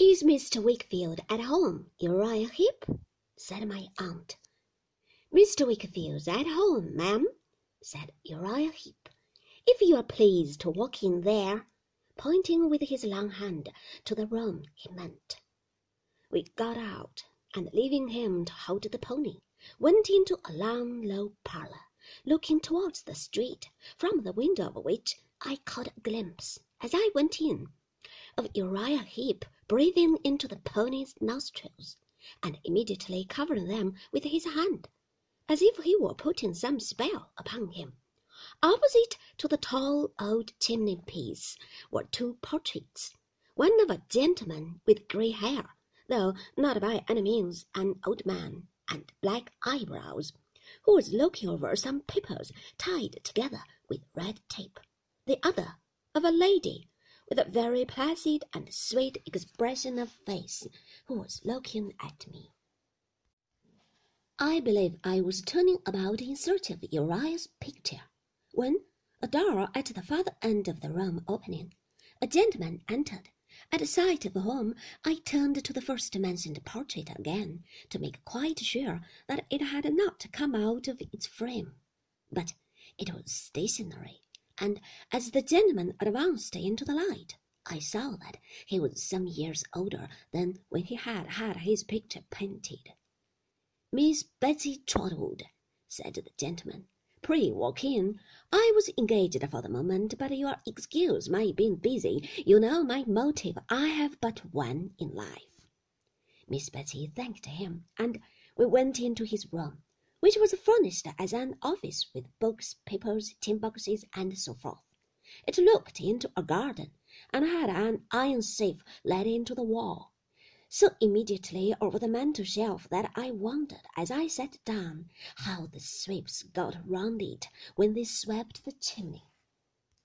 Is Mr. Wickfield at home, Uriah Heep? said my aunt. Mr. Wickfield's at home, ma'am, said Uriah Heep. If you are pleased to walk in there, pointing with his long hand to the room he meant. We got out, and leaving him to hold the pony, went into a long, low parlour, looking towards the street, from the window of which I caught a glimpse, as I went in, of Uriah Heep breathing into the pony's nostrils, and immediately covering them with his hand, as if he were putting some spell upon him. Opposite to the tall old chimney-piece were two portraits, one of a gentleman with grey hair, though not by any means an old man, and black eyebrows, who was looking over some papers tied together with red tape; the other of a lady with a very placid and sweet expression of face, who was looking at me. I believe I was turning about in search of Uriah's picture, when, a door at the farther end of the room opening, a gentleman entered, at sight of whom I turned to the first mentioned portrait again, to make quite sure that it had not come out of its frame. But it was stationary and as the gentleman advanced into the light, I saw that he was some years older than when he had had his picture painted. Miss Betsy Trotwood, said the gentleman, pray walk in. I was engaged for the moment, but you'll excuse my being busy. You know my motive. I have but one in life. Miss Betsy thanked him, and we went into his room which was furnished as an office with books, papers, tin boxes, and so forth. It looked into a garden, and had an iron safe let into the wall, so immediately over the mantel shelf that I wondered, as I sat down, how the sweeps got round it when they swept the chimney.